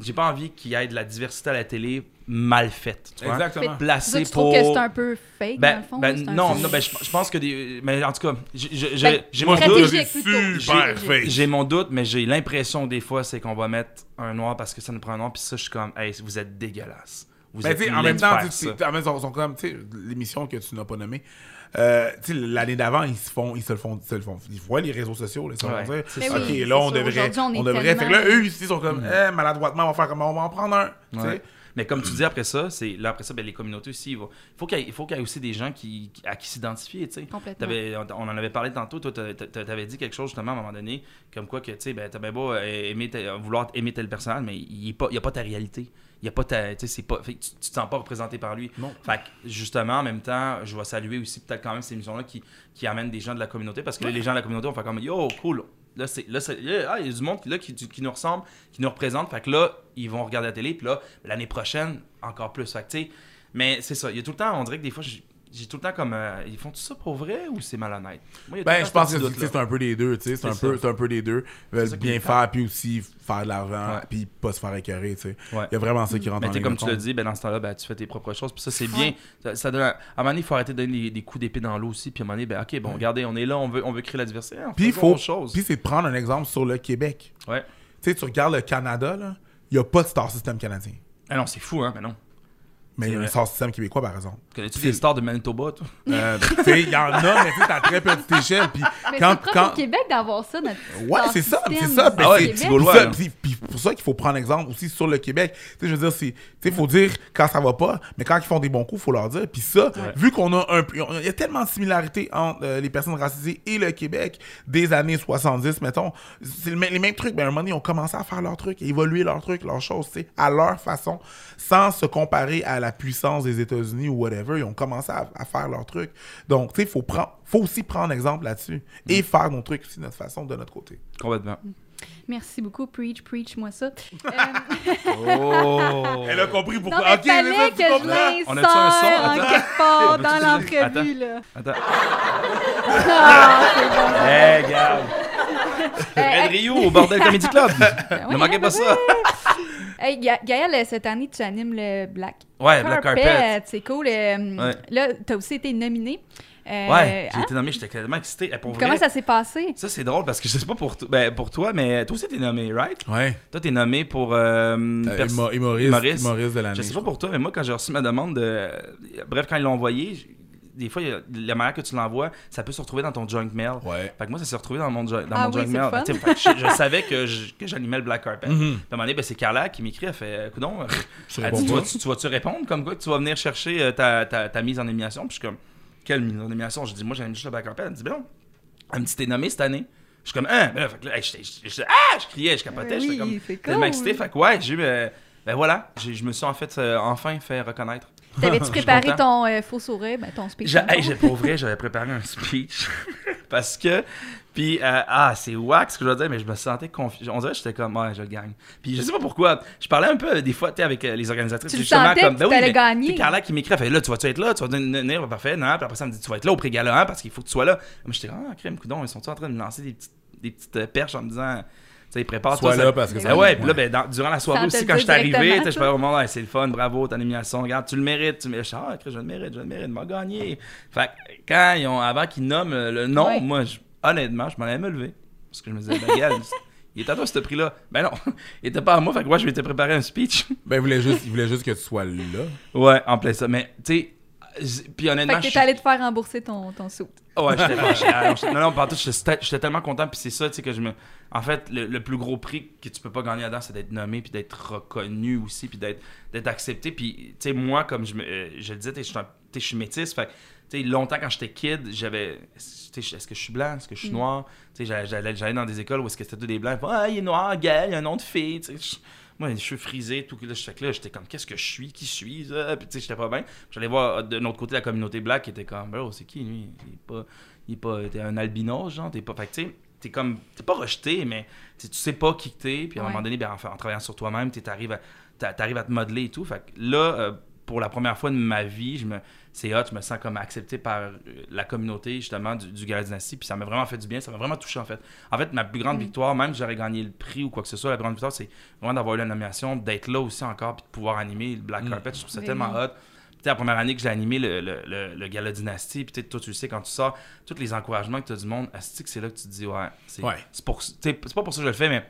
Speaker 2: j'ai- pas envie qu'il y ait de la diversité à la télé mal faite, tu vois.
Speaker 3: Exactement.
Speaker 2: Placée
Speaker 1: tu
Speaker 2: pour.
Speaker 1: trouves que c'est un peu fake, dans
Speaker 2: Ben,
Speaker 1: le fond?
Speaker 2: ben, non,
Speaker 1: peu-
Speaker 2: non, ben, je, je pense que des. Mais en tout cas, j'ai-
Speaker 1: Ben,
Speaker 2: j'ai- mon doute.
Speaker 1: J'ai-
Speaker 3: fake.
Speaker 2: J'ai mon doute, mais j'ai l'impression des fois, c'est qu'on va mettre un noir parce que ça nous prend un noir, puis ça, je suis comme, hey, vous êtes dégueulasse. Vous
Speaker 3: Ben,
Speaker 2: êtes
Speaker 3: sais, en même temps,
Speaker 2: faire
Speaker 3: tu sais,
Speaker 2: ça.
Speaker 3: tu- en même temps, ils sont comme, tu sais, l'émission que tu n'as pas nommée. Euh, l'année d'avant, ils se font, ils se le font, ils se le font. Ils voient les réseaux sociaux, là, ils se
Speaker 2: Ouais,
Speaker 3: dire, ok,
Speaker 1: oui,
Speaker 3: là, on devrait,
Speaker 1: on
Speaker 3: on devrait. Fait que
Speaker 1: tellement-
Speaker 3: là, eux, ils sont comme, eh, maladroitement, on va faire comme, on va en prendre un.
Speaker 2: Ouais. Mais comme tu dis après ça, c'est là après ça, ben, les communautés aussi, il faut qu'il y, ait- il faut qu'il y ait aussi des gens qui, à qui s'identifier, tu on on en avait parlé tantôt, toi, t'a- t'avais dit quelque chose justement à un moment donné, comme quoi que, tu sais, ben, t'as bien beau euh, aimer vouloir aimer tel personnage, mais il n'y a pas ta réalité. Il y a pas ta, tu sais, c'est pas, fait que tu, tu te sens pas représenté par lui.
Speaker 3: Non.
Speaker 2: Fait que, justement, en même temps, je vais saluer aussi peut-être quand même ces émissions-là qui, qui amènent des gens de la communauté, parce que là, les gens de la communauté vont faire comme, yo, cool. Là, c'est, là, là, ah, il y a du monde là, qui, nous ressemble, qui nous représente. Fait que là, ils vont regarder la télé. Puis là, l'année prochaine, encore plus. Fait que, mais c'est ça. Il y a tout le temps, on dirait que des fois, j'ai, tout le temps comme. euh, ils font tout ça pour vrai ou c'est malhonnête? Moi, y
Speaker 3: Ben, je pense que c'est un peu les deux, tu sais. C'est un, peu-
Speaker 2: ça.
Speaker 3: c'est un peu les deux. Ils veulent bien faire, puis aussi faire de l'argent,
Speaker 2: Ouais.
Speaker 3: puis pas se faire écœurer, tu sais.
Speaker 2: Ouais.
Speaker 3: Il y a vraiment ça qui rentre
Speaker 2: Mais
Speaker 3: en
Speaker 2: comme tu l'as dit, ben, dans ce temps-là, ben, tu fais tes propres choses. Puis ça, c'est bien. Ça, ça donne, à un moment donné, il faut arrêter de donner des, des coups d'épée dans l'eau aussi. Puis à un moment donné, ben, ok, bon, regardez, on est là, on veut, on veut créer la diversité.
Speaker 3: Puis il faut. Puis c'est de prendre un exemple sur le Québec.
Speaker 2: Ouais.
Speaker 3: Tu sais, tu regardes le Canada, là, il n'y a pas de star system canadien.
Speaker 2: Ah non, c'est fou, hein, mais non.
Speaker 3: Mais il y a
Speaker 2: C'est
Speaker 3: star system québécois, par exemple.
Speaker 2: Connais-tu
Speaker 3: C'est-
Speaker 2: des stars de Manitoba, toi? [laughs]
Speaker 3: Euh, tu sais, il y en a, mais tu sais, à très petite échelle. Puis
Speaker 1: Mais
Speaker 3: quand,
Speaker 1: c'est
Speaker 3: quand,
Speaker 1: au Québec d'avoir ça, notre
Speaker 3: Ouais, c'est ça, c'est ça.
Speaker 2: Ah ouais,
Speaker 3: c'est- ça, puis- puis pour ça qu'il faut prendre exemple aussi sur le Québec. Tu sais, je veux dire, c'est, tu sais, faut dire quand ça va pas, mais quand ils font des bons coups, faut leur dire. Puis ça, vu qu'on a un, il y a tellement de similarités entre euh, les personnes racisées et le Québec des années 70, mettons, c'est le les mêmes trucs. Ben, à un moment donné, ils ont commencé à faire leurs trucs, à évoluer leurs trucs, leurs choses, tu sais, à leur façon, sans se comparer à la puissance des États-Unis ou whatever. Ils ont commencé à, à faire leurs trucs. Donc, tu sais, faut prendre, faut aussi prendre exemple là-dessus et faire nos trucs aussi de notre façon, de notre côté.
Speaker 2: Complètement.
Speaker 1: Merci beaucoup, Preach, Preach-moi ça. [laughs] Euh,
Speaker 2: Oh
Speaker 3: Elle a compris
Speaker 1: non,
Speaker 3: pourquoi.
Speaker 1: mais
Speaker 3: ok, mais
Speaker 1: fallait
Speaker 3: tu
Speaker 1: que je.
Speaker 2: On a-tu un son?
Speaker 1: en
Speaker 2: Attends.
Speaker 1: quelque part
Speaker 2: On
Speaker 1: dans l'entrevue, là.
Speaker 2: Attends. [laughs]
Speaker 1: Ah, c'est bon.
Speaker 2: Hey, regarde.
Speaker 1: Euh,
Speaker 2: Red Rio au Bordel Comedy [laughs] Club.
Speaker 1: oui,
Speaker 2: ne manquez pas ça.
Speaker 1: Hey, Ga- Gaël, cette année, tu animes le Black
Speaker 2: Ouais, Black Carpet.
Speaker 1: C'est cool. Euh,
Speaker 2: Ouais.
Speaker 1: Là, tu as aussi été nominé. Euh,
Speaker 2: Ouais, j'ai
Speaker 1: hein?
Speaker 2: été nommé, j'étais tellement excité. Eh, pour
Speaker 1: Comment
Speaker 2: vrai,
Speaker 1: ça s'est passé?
Speaker 2: ça, c'est drôle parce que je sais pas pour, ben, pour toi, mais toi aussi t'es nommé, right?
Speaker 3: Ouais.
Speaker 2: Toi t'es nommé pour. euh,
Speaker 3: Euh, humoriste,
Speaker 2: humoriste.
Speaker 3: humoriste de l'année.
Speaker 2: Je sais pas pour toi, mais moi, quand j'ai reçu ma demande de. Bref, quand ils l'ont envoyé, des fois, la manière que tu l'envoies, ça peut se retrouver dans ton junk mail.
Speaker 3: Ouais.
Speaker 2: Fait que moi, ça s'est retrouvé dans mon, dans
Speaker 1: Ah
Speaker 2: mon
Speaker 1: oui,
Speaker 2: junk mail.
Speaker 1: fun.
Speaker 2: Je, je savais que je- que j'animais le Black Carpet.
Speaker 3: Mhm.
Speaker 2: Puis à un moment donné, ben, c'est Carla qui m'écrit, elle fait Coudon, [laughs]
Speaker 3: Tu
Speaker 2: elle
Speaker 3: réponds
Speaker 2: dit, tu,
Speaker 3: pas.
Speaker 2: vas, vas-tu répondre comme quoi que tu vas venir chercher euh, ta, ta, ta mise en élimination Puis je suis comme, quelle mise en élimination Je dis, moi, j'aime juste le Black Carpet. Elle me dit, ben non. Elle me dit, t'es nommé cette année. Je suis comme, hein? Ben là, fait que là, hey, j'étais- j'étais- j'étais- ah, je criais, je capotais.
Speaker 1: Oui,
Speaker 2: J'étais comme,
Speaker 1: c'est
Speaker 2: tellement
Speaker 1: cool.
Speaker 2: excité? Fait que ouais, j'ai eu, euh, ben voilà, j'ai- je me suis en fait euh, enfin fait reconnaître. [laughs]
Speaker 1: T'avais-tu préparé ton euh, faux sourire, ben, ton speech?
Speaker 2: Hey, pour vrai, j'avais préparé un speech. [laughs] Parce que. Puis, euh, ah, c'est wax ce que je veux dire, mais je me sentais confiant. On dirait que j'étais comme, ouais, je gagne. Puis, je sais pas pourquoi. Je parlais un peu euh, des fois, tu avec euh, les organisatrices.
Speaker 1: Tu
Speaker 2: justement,
Speaker 1: sentais
Speaker 2: comme,
Speaker 1: que t'allais gagner.
Speaker 2: Carla qui m'écrit, elle fait, là, tu vas-tu être là, tu vas venir, parfait, non? Puis après, ça elle me dit, tu vas être là au pré-gala, hein, parce qu'il faut que tu sois là. Moi, j'étais, ah, crème, coudon, ils sont en train de me lancer des petites, des petites perches en me disant. Tu sais, prépare-toi.
Speaker 3: Sois
Speaker 2: ça-
Speaker 3: là parce que
Speaker 2: Ben
Speaker 3: ça-
Speaker 2: ouais, puis là, ben, dans- durant la soirée aussi, quand je suis arrivé, je parlais au monde, c'est le fun, bravo, ton animation, regarde, tu le mérites, tu le mérites. Ah, je le mérite, je le mérite, m'a gagné. Fait que quand ils ont, avant qu'ils nomment euh, le nom,
Speaker 1: Ouais.
Speaker 2: moi, je- honnêtement, je m'en allais me lever. Parce que je me disais, ben, regarde, il est à toi ce prix-là. Ben non, [laughs] il était pas à moi, fait que moi, je m'étais préparé un speech.
Speaker 3: Ben, il voulait juste, il voulait juste que tu sois là.
Speaker 2: ouais, en plein ça. Mais, tu sais, puis
Speaker 1: Fait
Speaker 2: honnêtement,
Speaker 1: que
Speaker 2: je
Speaker 1: t'es allé te faire rembourser ton, ton sou.
Speaker 2: Ouais, j'étais [laughs] fâché. Alors, j'étais- Non, non, partout, j'étais j'étais tellement content. Puis c'est ça, tu sais, que je me. En fait, le, le plus gros prix que tu peux pas gagner là-dedans, c'est d'être nommé, puis d'être reconnu aussi, puis d'être d'être accepté. Puis, tu sais, moi, comme je, me, euh, je le disais, tu sais, je suis je suis métisse. Fait que, tu sais, longtemps, quand j'étais kid, j'avais. tu sais, Est-ce que je suis blanc? Est-ce que je suis
Speaker 1: Mm.
Speaker 2: noir? Tu sais, j'allais- dans des écoles où est-ce que c'était tous des blancs. Ah, il est noir, gay, il a un nom de fille. Tu sais, moi, les cheveux frisés, tout. Là, fait que là, j'étais comme, qu'est-ce que je suis? Qui je suis? ça? Puis, tu sais, j'étais pas bien. J'allais voir euh, de l'autre côté la communauté black qui était comme, bro, c'est qui lui? Il est pas. Il est pas. T'es un albinos, genre. T'es pas. Fait que, tu sais, t'es comme. T'es pas rejeté, mais tu sais, pas qui t'es. Puis à un
Speaker 1: Ouais.
Speaker 2: moment donné, ben, en, travaillant sur toi-même, t'arrives à, t'a- t'arrives à te modeler et tout. Fait que là, euh, pour la première fois de ma vie, je me, c'est hot, je me sens comme accepté par euh, la communauté, justement, du, du Gala Dynasty. Puis ça m'a vraiment fait du bien, ça m'a vraiment touché, en fait. En fait, ma plus grande
Speaker 1: Mm.
Speaker 2: victoire, même si j'aurais gagné le prix ou quoi que ce soit, la plus grande victoire, c'est vraiment d'avoir eu la nomination, d'être là aussi encore, puis de pouvoir animer le Black
Speaker 3: Mm.
Speaker 2: Carpet. Je trouve ça
Speaker 1: Ben
Speaker 2: tellement
Speaker 1: oui.
Speaker 2: hot. Tu sais, la première année que j'ai animé le, le, le, le Gala puis tu sais, toi, tu le sais, quand tu sors, tous les encouragements que tu as du monde, c'est là que tu te dis, ouais, c'est
Speaker 3: Ouais.
Speaker 2: c'est pour- pas pour ça que je le fais, mais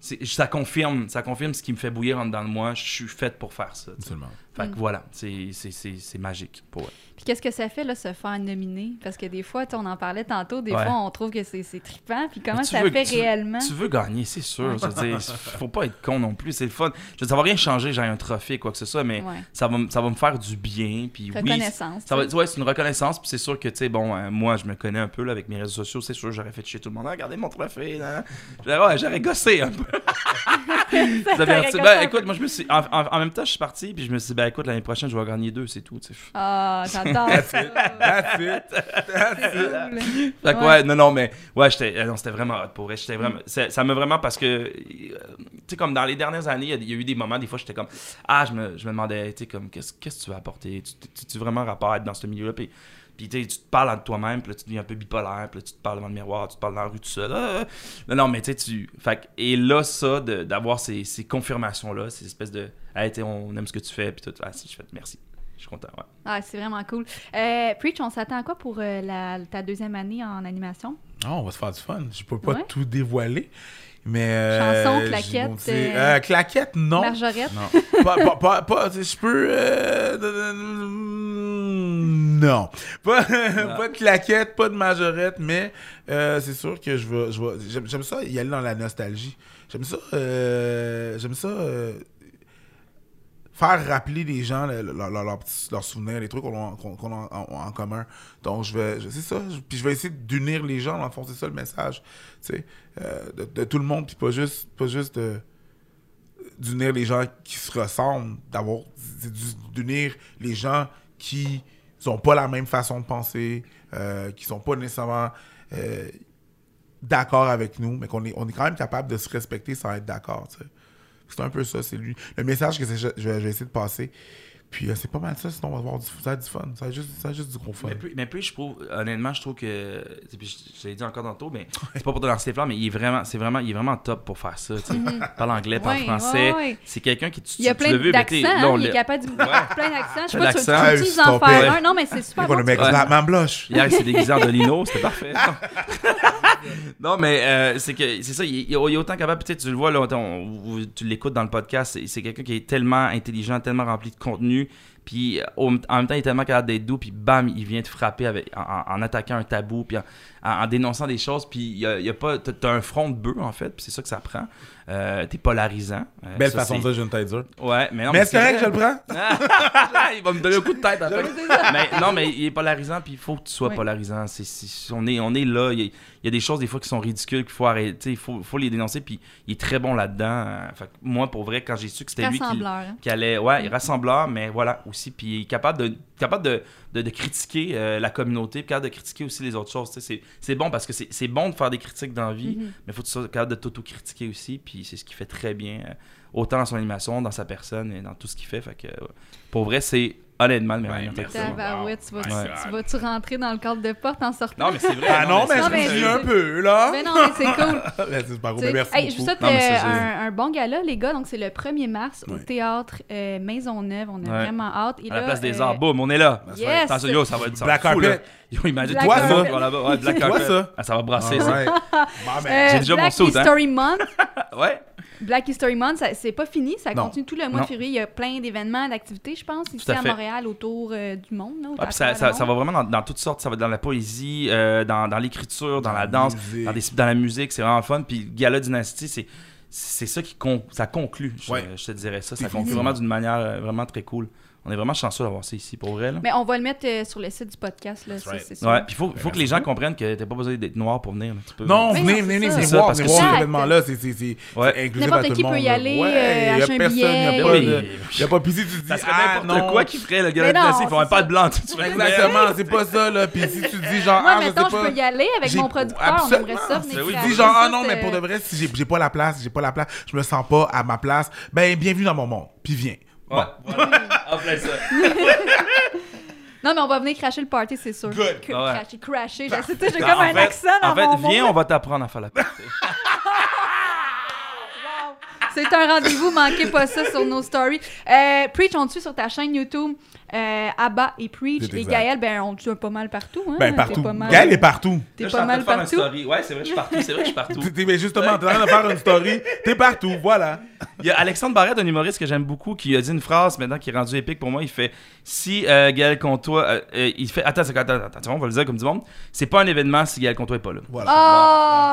Speaker 2: ça confirme, ça confirme ce qui me fait bouillir en dedans de moi. Je suis fait pour faire ça.
Speaker 3: Absolument.
Speaker 2: Fait que
Speaker 1: Mm.
Speaker 2: voilà, c'est- magique pour eux.
Speaker 1: Puis qu'est-ce que ça fait, là, se faire nominer? Parce que des fois, on en parlait tantôt, des
Speaker 2: Ouais.
Speaker 1: fois, on trouve que c'est trippant. Puis comment ça
Speaker 2: veux-
Speaker 1: fait
Speaker 2: tu
Speaker 1: réellement?
Speaker 2: Tu veux gagner, c'est sûr. dire, faut pas être con non plus, c'est le fun. Je veux ça va rien changer, j'ai un trophée, quoi que ce soit, mais
Speaker 1: Ouais.
Speaker 2: ça, va, me- ça va me faire du bien. Puis oui,
Speaker 1: Reconnaissance.
Speaker 2: Ça va, ouais, c'est une reconnaissance, puis c'est sûr que, tu sais, bon, euh, moi, je me connais un peu là, avec mes réseaux sociaux, c'est sûr, j'aurais fait chier tout le monde. Ah, regardez mon trophée, là. J'aurais ouais, j'aurais gossé un peu. [laughs]
Speaker 1: Ça gossé
Speaker 2: ben, écoute, moi, je me suis. En, en- en même temps, je suis parti, puis je me suis dit, ben, écoute, l'année prochaine, je vais gagner deux, c'est tout, tu sais.
Speaker 1: Ah, j'adore. [laughs]
Speaker 2: Fait que
Speaker 1: Ouais.
Speaker 2: ouais, non, non, mais ouais, j'étais, euh, non, c'était vraiment hot pour vrai. J'étais vraiment, c'est- ça m'a vraiment parce que, euh, tu sais, comme dans les dernières années, il y a- il y, a eu des moments, des fois, j'étais comme, ah, je me, je me demandais, tu sais, comme, qu'est-ce, qu'est-ce que tu veux apporter? Tu, tu, vraiment rapport à être dans ce milieu-là? Puis, puis tu sais, tu te parles entre toi-même, puis là, tu deviens un peu bipolaire, puis là, tu te parles devant le miroir, tu te parles dans la rue tout seul. ah, ah. non, non, mais tu sais, tu. Fait que- et là, ça, de- d'avoir ces, ces confirmations-là, ces espèces de, hey, tu sais, on aime ce que tu fais, puis tout, ah, si, je fais, merci. Je suis content, ouais.
Speaker 1: Ah, c'est vraiment cool. Euh, Preach, on s'attend à quoi pour euh, la, ta deuxième année en animation?
Speaker 3: Oh, on va se faire du fun. Je peux pas
Speaker 1: Ouais.
Speaker 3: tout dévoiler. Mais. euh,
Speaker 1: Chanson, claquette, euh,
Speaker 3: claquette, non.
Speaker 1: Marjorette?
Speaker 2: Non.
Speaker 3: pas, pas, je peux. euh, non. Pas, pas de claquette, pas de majorette, mais euh, c'est sûr que je vais. je vais- J'aime ça y aller dans la nostalgie. J'aime ça. euh, J'aime ça. Faire rappeler les gens le- le- leur- leur- leurs leurs souvenirs, les trucs qu'on a, en, en commun. Donc, je vais. C'est ça. puis je vais essayer d'unir les gens. Le fond, c'est ça le message. Tu sais, euh, de, tout le monde, puis pas juste, pas juste d'unir les gens qui se ressemblent, d'avoir d'unir les gens qui sont pas la même façon de penser, euh, qui sont pas nécessairement euh, d'accord avec nous, mais qu'on est, on est quand même capable de se respecter sans être d'accord. C'est un peu ça, c'est lui. Le message que je vais essayer de passer. Puis euh, c'est pas mal ça, sinon on va avoir du, ça va du fun. Ça va être juste, ça va juste du gros fun.
Speaker 2: Mais puis, mais puis, je trouve, honnêtement, je trouve que. Puis je, je l'ai dit encore tantôt, mais c'est pas pour te lancer les fleurs, mais il est vraiment, c'est vraiment, il est vraiment top pour faire ça. tu sais. Parle anglais, parle
Speaker 1: Ouais,
Speaker 2: français.
Speaker 1: ouais, ouais.
Speaker 2: C'est quelqu'un qui. Tu,
Speaker 1: Il y a
Speaker 2: tu
Speaker 1: plein d'accents, hein, il est
Speaker 2: l'a-
Speaker 1: capable de plein d'accents. Je sais pas, tu, tu, en faire un. Non, mais c'est super
Speaker 3: le mec
Speaker 2: Ouais.
Speaker 3: complètement blush.
Speaker 2: Hier, il s'est déguisé en Dolino, [laughs] c'était parfait. [laughs] non, mais euh, c'est que c'est ça, il est, il est autant capable. Peut-être tu le vois, là, tu l'écoutes dans le podcast, c'est, c'est quelqu'un qui est tellement intelligent, tellement rempli de contenu. Puis euh, en même temps, il est tellement capable d'être doux, puis bam, il vient te frapper en, attaquant un tabou, puis en, dénonçant des choses. Puis il y y a pas, t'as un front de bœuf en fait, puis c'est ça que ça prend. Euh, t'es polarisant. Euh,
Speaker 3: Belle
Speaker 2: ça,
Speaker 3: façon de
Speaker 2: c'est-
Speaker 3: dire, j'ai une tête dure.
Speaker 2: Ouais, mais non,
Speaker 3: mais c'est correct,
Speaker 2: vrai.
Speaker 3: je le prends? [laughs]
Speaker 2: il va me donner un coup de tête après. mais non, mais il est polarisant, puis il faut que tu sois
Speaker 1: Oui.
Speaker 2: polarisant. C'est, c'est- on, est, on est là. Il y, a, il y a des choses, des fois, qui sont ridicules, qu'il faut arrêter. Il faut, faut les dénoncer, puis il est très bon là-dedans. Fait que moi, pour vrai, quand j'ai su que c'était lui qui,
Speaker 1: Rassembleur. hein.
Speaker 2: qui allait. Ouais, rassembleur, mais voilà, aussi puis il est capable de, capable de, de, de critiquer euh, la communauté, puis capable de critiquer aussi les autres choses. C'est c'est bon parce que c'est c'est bon de faire des critiques dans la vie,
Speaker 1: Mhm.
Speaker 2: mais il faut que tu sois capable de t'auto-critiquer aussi, puis c'est ce qu'il fait très bien, euh, autant dans son animation, dans sa personne et dans tout ce qu'il fait. Pour vrai, c'est honnêtement le meilleur
Speaker 3: Ouais,
Speaker 2: animateur.
Speaker 3: merci.
Speaker 1: Tabarouette, tu vas-tu
Speaker 2: Ouais.
Speaker 1: tu vas-tu rentrer dans le cadre de porte en sortant?
Speaker 2: Non, mais c'est vrai.
Speaker 3: Ah non, mais je
Speaker 1: mais
Speaker 3: me un peu, là.
Speaker 1: Mais non, mais c'est cool. [laughs]
Speaker 3: C'est pas gros,
Speaker 1: Tu
Speaker 3: mais merci
Speaker 1: hey, je vous souhaite
Speaker 2: mais
Speaker 1: euh, un, un bon gala, les gars. Donc, c'est le 1er mars au théâtre euh, Maisonneuve. On a
Speaker 2: Ouais.
Speaker 1: vraiment hâte. Et
Speaker 2: À la place des
Speaker 1: euh,
Speaker 2: arts, boum, on est là.
Speaker 1: Yes!
Speaker 2: Attention, yo, ça va être ça
Speaker 3: Black carpet.
Speaker 2: Yo, imagine
Speaker 1: Black
Speaker 2: toi,
Speaker 3: carpet.
Speaker 2: ça. Ouais, Black
Speaker 3: Toi,
Speaker 2: carpet.
Speaker 3: ça.
Speaker 2: Ah, ça va brasser,
Speaker 3: Ah,
Speaker 2: ça. [laughs]
Speaker 3: ben,
Speaker 1: euh,
Speaker 2: J'ai déjà mon
Speaker 1: Black
Speaker 2: saut, hein.
Speaker 1: History Month. [laughs]
Speaker 2: Ouais.
Speaker 1: Black History Month, c'est pas fini. Ça
Speaker 3: Non.
Speaker 1: continue tout le mois
Speaker 2: Non.
Speaker 1: de février. Il y a plein d'événements, d'activités, je pense, ici
Speaker 2: à.
Speaker 1: Montréal, autour euh, du monde. Là,
Speaker 2: Ah, puis ça, ça, ça va vraiment dans, dans toutes sortes. Ça va dans la poésie, euh, dans, dans l'écriture, dans,
Speaker 3: Dans
Speaker 2: la danse, dans, des, dans la musique. C'est vraiment fun. Puis Gala Dynasty, c'est, c'est ça qui con- ça conclut. Je,
Speaker 3: Ouais.
Speaker 2: je te dirais ça. Ça conclut vraiment d'une manière euh, vraiment très cool. On est vraiment chanceux d'avoir ça ici pour vrai. Là.
Speaker 1: Mais on va le mettre euh, sur le site du podcast. Là, ça,
Speaker 3: right.
Speaker 1: c'est sûr.
Speaker 2: Ouais, puis il faut, faut que les gens comprennent que t'as pas besoin d'être noir pour venir. là. Tu peux-
Speaker 3: Non,
Speaker 1: Oui,
Speaker 3: venez,
Speaker 1: non,
Speaker 3: venez,
Speaker 1: c'est
Speaker 3: venez
Speaker 1: ça.
Speaker 2: C'est
Speaker 3: voir,
Speaker 2: ça, parce
Speaker 3: venez
Speaker 2: que
Speaker 3: voir
Speaker 1: c'est-
Speaker 3: l'événement là, c'est c'est c'est
Speaker 2: Ouais.
Speaker 3: c'est inclusif
Speaker 1: N'importe
Speaker 3: à tout
Speaker 1: qui
Speaker 3: le
Speaker 1: peut
Speaker 3: monde,
Speaker 1: y
Speaker 3: là.
Speaker 1: aller,
Speaker 3: Ouais,
Speaker 1: euh,
Speaker 3: y a personne, y a
Speaker 1: billet.
Speaker 3: pas de y a pas puis si tu dis
Speaker 2: Ça serait
Speaker 3: ah,
Speaker 2: n'importe
Speaker 3: non.
Speaker 2: quoi qui ferait le
Speaker 1: Mais non,
Speaker 2: font un
Speaker 1: c'est
Speaker 2: pas
Speaker 1: ça.
Speaker 2: de blanc. Tu ferais-
Speaker 3: Exactement, c'est pas ça là. Puis si tu dis genre
Speaker 1: Moi,
Speaker 3: ah, je
Speaker 1: mettons,
Speaker 3: sais
Speaker 1: je
Speaker 3: pas.
Speaker 1: peux y aller avec
Speaker 3: j'ai-
Speaker 1: mon producteur. On
Speaker 3: absolument.
Speaker 1: aimerait ça venir
Speaker 2: C'est oui.
Speaker 1: créer
Speaker 3: dis
Speaker 1: ça,
Speaker 3: genre ah
Speaker 1: ça,
Speaker 3: non mais pour de
Speaker 1: euh,
Speaker 3: vrai si j'ai j'ai pas la place j'ai pas la place je me sens pas à ma place ben bienvenue dans mon monde puis viens
Speaker 2: Ouais, voilà. [laughs] En plein ça. [laughs]
Speaker 1: Non, mais on va venir cracher le party, c'est sûr.
Speaker 3: Good.
Speaker 1: Que-
Speaker 2: Ouais.
Speaker 1: Cracher, crasher. Sais, j'ai
Speaker 2: En
Speaker 1: comme un
Speaker 2: fait-
Speaker 1: accent dans
Speaker 2: En fait,
Speaker 1: mon
Speaker 2: viens,
Speaker 1: mot.
Speaker 2: on va t'apprendre à faire la partie. [laughs]
Speaker 1: C'est un rendez-vous, manquez pas ça sur nos stories. Euh, Preach, on te suit sur ta chaîne YouTube. Euh, Abba et Preach. Et. Gaël, ben, on suit pas mal partout. Hein?
Speaker 3: ben
Speaker 1: T'es
Speaker 3: partout
Speaker 1: pas mal-
Speaker 3: Gaël est partout
Speaker 1: T'es pas
Speaker 2: en train
Speaker 1: mal
Speaker 2: de faire une
Speaker 1: partout.
Speaker 2: story. Ouais, c'est vrai, je suis partout. C'est vrai, je suis partout. [laughs]
Speaker 3: Mais justement t'es en train de faire une story t'es partout voilà
Speaker 2: Il y a Alexandre Barrette, un humoriste que j'aime beaucoup, qui a dit une phrase maintenant qui est rendue épique pour moi. Il fait Si euh, Gaël Comtois. euh, euh, il fait Attends, attends, attends, attends, on va le dire comme du monde. C'est pas un événement si Gaël Comtois est pas là.
Speaker 3: voilà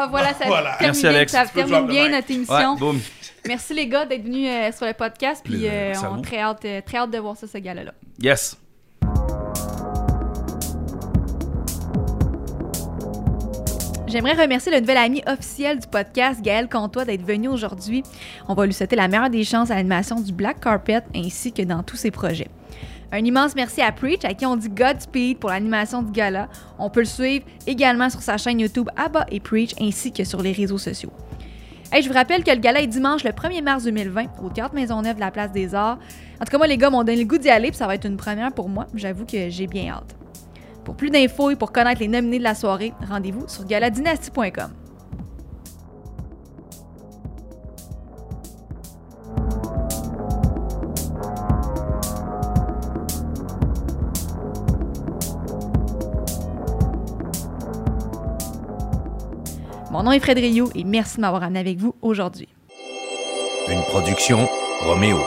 Speaker 1: Oh, voilà, ça
Speaker 3: Voilà.
Speaker 1: termine,
Speaker 2: Merci, Alex.
Speaker 1: ça termine bien notre
Speaker 2: Ouais,
Speaker 1: émission.
Speaker 2: boum.
Speaker 1: Merci les gars d'être venus euh, sur le podcast. Puis euh, on a très hâte, euh, très hâte de voir ça, ce gars-là.
Speaker 2: Yes.
Speaker 1: J'aimerais remercier le nouvel ami officiel du podcast, Gaël Comtois, d'être venu aujourd'hui. On va lui souhaiter la meilleure des chances à l'animation du Black Carpet ainsi que dans tous ses projets. Un immense merci à Preach, à qui on dit Godspeed pour l'animation du gala. On peut le suivre également sur sa chaîne YouTube Abba et Preach ainsi que sur les réseaux sociaux. Hey, je vous rappelle que le gala est dimanche le 1er mars 2020 au Théâtre Maisonneuve de la Place des Arts. En tout cas, moi, les gars m'ont donné le goût d'y aller, puis ça va être une première pour moi. J'avoue que j'ai bien hâte. Pour plus d'infos et pour connaître les nominés de la soirée, rendez-vous sur galadynasty.com. Mon nom est Fred Rio et merci de m'avoir amené avec vous aujourd'hui.
Speaker 4: Une production Roméo.